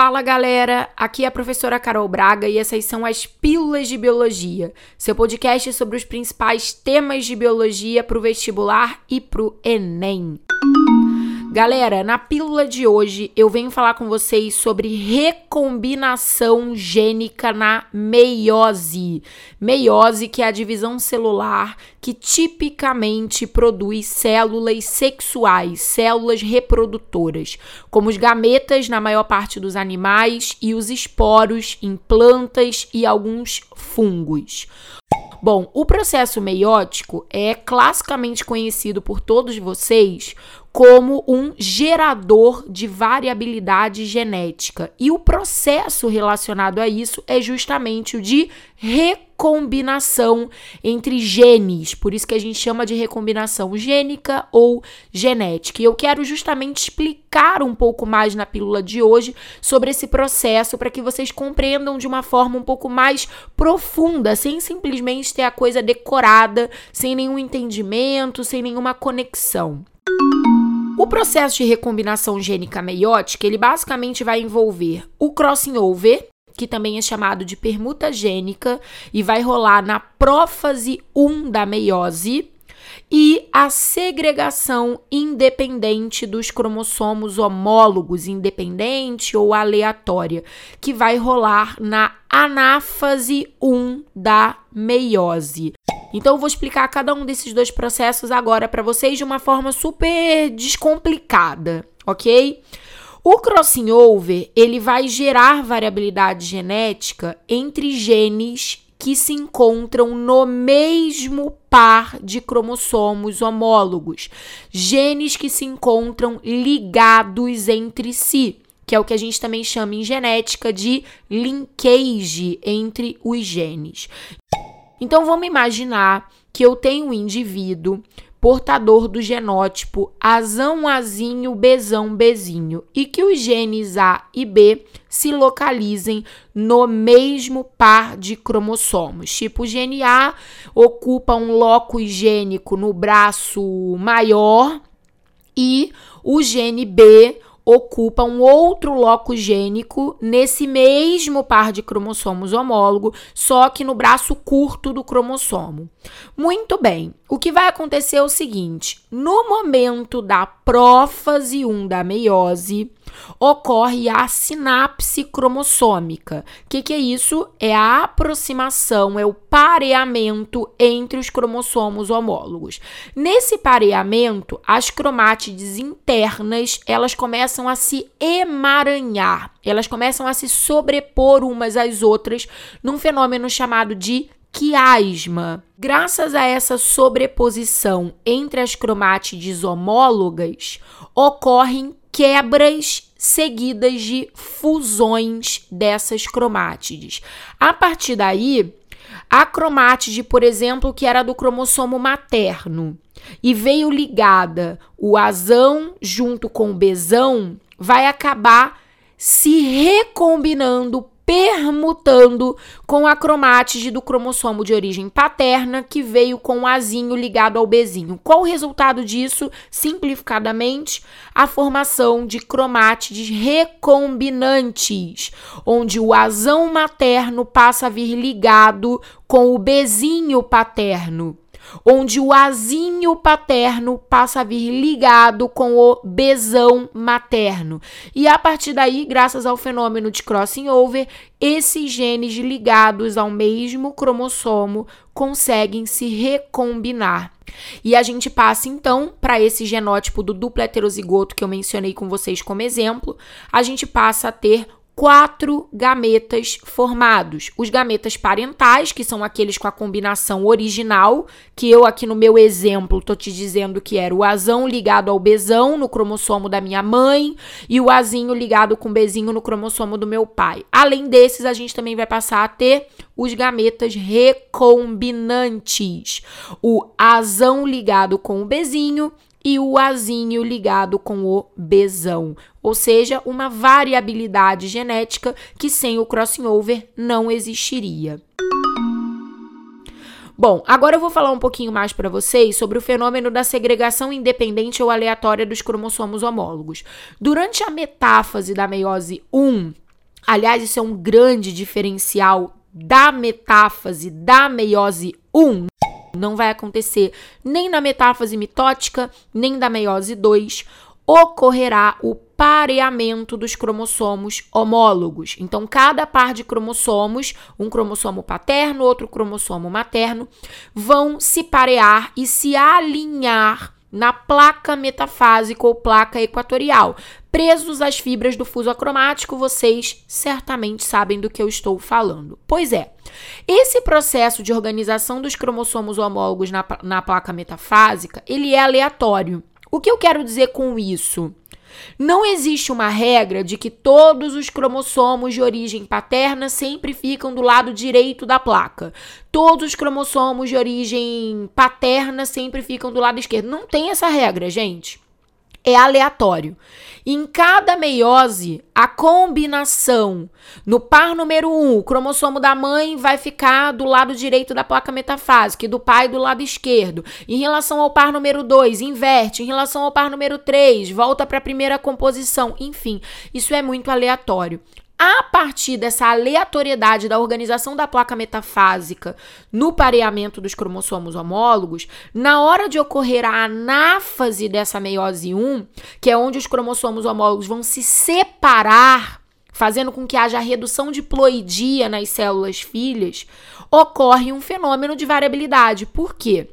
Fala galera, aqui é a professora Carol Braga e essas são as Pílulas de Biologia, seu podcast sobre os principais temas de biologia para o vestibular e para o Enem. Galera, na pílula de hoje eu venho falar com vocês sobre recombinação gênica na meiose. Meiose, que é a divisão celular que tipicamente produz células sexuais, células reprodutoras, como os gametas na maior parte dos animais e os esporos em plantas e alguns fungos. Bom, o processo meiótico é classicamente conhecido por todos vocês como um gerador de variabilidade genética. E o processo relacionado a isso é justamente o de recombinação entre genes. Por isso que a gente chama de recombinação gênica ou genética. E eu quero justamente explicar um pouco mais na pílula de hoje sobre esse processo para que vocês compreendam de uma forma um pouco mais profunda, sem simplesmente ter a coisa decorada, sem nenhum entendimento, sem nenhuma conexão. O processo de recombinação gênica meiótica, ele basicamente vai envolver o crossing over, que também é chamado de permuta gênica, e vai rolar na prófase 1 da meiose, e a segregação independente dos cromossomos homólogos, independente ou aleatória, que vai rolar na anáfase 1 da meiose. Então eu vou explicar cada um desses dois processos agora para vocês de uma forma super descomplicada, ok? O crossing over, ele vai gerar variabilidade genética entre genes que se encontram no mesmo par de cromossomos homólogos, genes que se encontram ligados entre si, que é o que a gente também chama em genética de linkage entre os genes. Então vamos imaginar que eu tenho um indivíduo portador do genótipo azão azinho bezão bezinho e que os genes A e B se localizem no mesmo par de cromossomos. Tipo, o gene A ocupa um locus gênico no braço maior e o gene B ocupa um outro loco gênico nesse mesmo par de cromossomos homólogo, só que no braço curto do cromossomo. Muito bem. O que vai acontecer é o seguinte: no momento da prófase 1 da meiose, ocorre a sinapse cromossômica. O que, que, é isso? É a aproximação, é o pareamento entre os cromossomos homólogos. Nesse pareamento, as cromátides internas elas começam a se emaranhar, elas começam a se sobrepor umas às outras num fenômeno chamado de quiasma. Graças a essa sobreposição entre as cromátides homólogas, ocorrem quebras seguidas de fusões dessas cromátides. A partir daí, a cromátide, por exemplo, que era do cromossomo materno e veio ligada o azão junto com o bezão, vai acabar se recombinando permutando com a cromátide do cromossomo de origem paterna que veio com o azinho ligado ao bezinho. Qual o resultado disso? Simplificadamente, a formação de cromátides recombinantes, onde o azão materno passa a vir ligado com o bezinho paterno onde o azinho paterno passa a vir ligado com o besão materno. E a partir daí, graças ao fenômeno de crossing over, esses genes ligados ao mesmo cromossomo conseguem se recombinar. E a gente passa então para esse genótipo do duplo heterozigoto que eu mencionei com vocês como exemplo, a gente passa a ter quatro gametas formados. Os gametas parentais, que são aqueles com a combinação original, que eu aqui no meu exemplo tô te dizendo que era o azão ligado ao bezão no cromossomo da minha mãe e o azinho ligado com o bezinho no cromossomo do meu pai. Além desses, a gente também vai passar a ter os gametas recombinantes. O azão ligado com o bezinho e o azinho ligado com o besão, ou seja, uma variabilidade genética que sem o crossing over não existiria. Bom, agora eu vou falar um pouquinho mais para vocês sobre o fenômeno da segregação independente ou aleatória dos cromossomos homólogos. Durante a metáfase da meiose 1, Aliás, isso é um grande diferencial da metáfase da meiose 1. Não vai acontecer nem na metáfase mitótica, nem da meiose 2. Ocorrerá o pareamento dos cromossomos homólogos. Então, cada par de cromossomos, um cromossomo paterno, outro cromossomo materno, vão se parear e se alinhar na placa metafásica ou placa equatorial. Presos às fibras do fuso acromático, vocês certamente sabem do que eu estou falando. Pois é, esse processo de organização dos cromossomos homólogos na, na placa metafásica, ele é aleatório. O que eu quero dizer com isso? Não existe uma regra de que todos os cromossomos de origem paterna sempre ficam do lado direito da placa. Todos os cromossomos de origem paterna sempre ficam do lado esquerdo. Não tem essa regra, gente é aleatório. Em cada meiose, a combinação no par número 1, um, o cromossomo da mãe vai ficar do lado direito da placa metafásica e do pai do lado esquerdo. Em relação ao par número 2, inverte. Em relação ao par número 3, volta para a primeira composição. Enfim, isso é muito aleatório a partir dessa aleatoriedade da organização da placa metafásica no pareamento dos cromossomos homólogos, na hora de ocorrer a anáfase dessa meiose 1, que é onde os cromossomos homólogos vão se separar, fazendo com que haja redução de ploidia nas células filhas, ocorre um fenômeno de variabilidade. Por quê?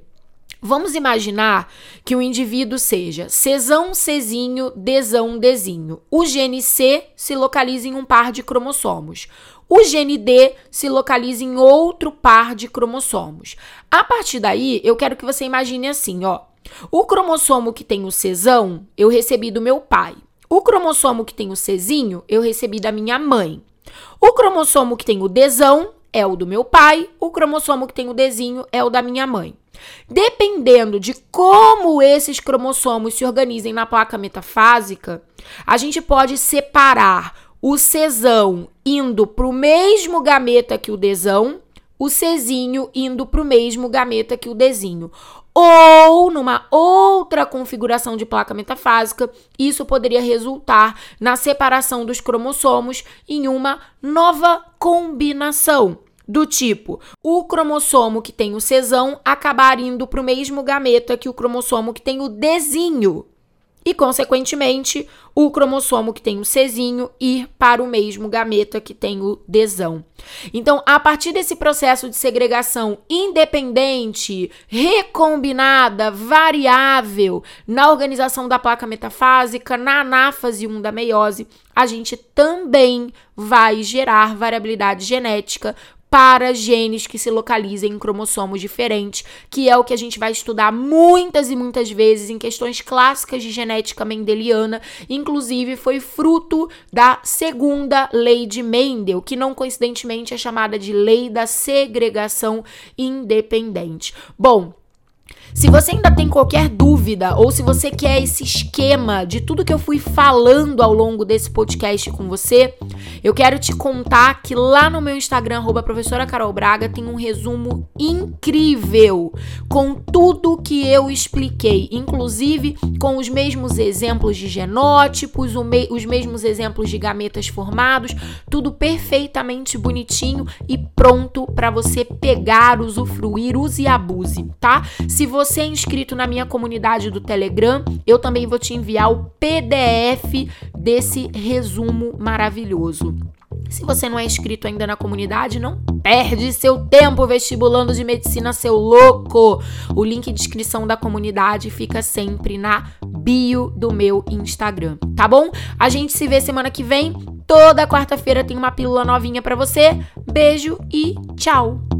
Vamos imaginar que o indivíduo seja Czão, Czinho, Dzão, Dzinho. O gene C se localiza em um par de cromossomos. O gene D se localiza em outro par de cromossomos. A partir daí, eu quero que você imagine assim, ó. O cromossomo que tem o Czão, eu recebi do meu pai. O cromossomo que tem o Czinho, eu recebi da minha mãe. O cromossomo que tem o Dzão é o do meu pai, o cromossomo que tem o Dzinho é o da minha mãe. Dependendo de como esses cromossomos se organizem na placa metafásica, a gente pode separar o Czão indo para o mesmo gameta que o Dzão, o Czinho indo para o mesmo gameta que o Dzinho. Ou, numa outra configuração de placa metafásica, isso poderia resultar na separação dos cromossomos em uma nova combinação. Do tipo, o cromossomo que tem o Czão acabar indo para o mesmo gameta que o cromossomo que tem o Dzinho. E, consequentemente, o cromossomo que tem o Czinho ir para o mesmo gameta que tem o Dzão. Então, a partir desse processo de segregação independente, recombinada, variável na organização da placa metafásica, na anáfase 1 da meiose, a gente também vai gerar variabilidade genética para genes que se localizem em cromossomos diferentes, que é o que a gente vai estudar muitas e muitas vezes em questões clássicas de genética mendeliana, inclusive foi fruto da segunda lei de Mendel, que não coincidentemente é chamada de lei da segregação independente. Bom, se você ainda tem qualquer dúvida ou se você quer esse esquema de tudo que eu fui falando ao longo desse podcast com você, eu quero te contar que lá no meu Instagram, arroba professora Carol Braga, tem um resumo incrível com tudo que eu expliquei, inclusive com os mesmos exemplos de genótipos, os mesmos exemplos de gametas formados, tudo perfeitamente bonitinho e pronto para você pegar, usufruir, use e abuse, tá? Se você é inscrito na minha comunidade do Telegram, eu também vou te enviar o PDF desse resumo maravilhoso. Se você não é inscrito ainda na comunidade, não perde seu tempo vestibulando de medicina, seu louco. O link de inscrição da comunidade fica sempre na bio do meu Instagram, tá bom? A gente se vê semana que vem. Toda quarta-feira tem uma pílula novinha para você. Beijo e tchau.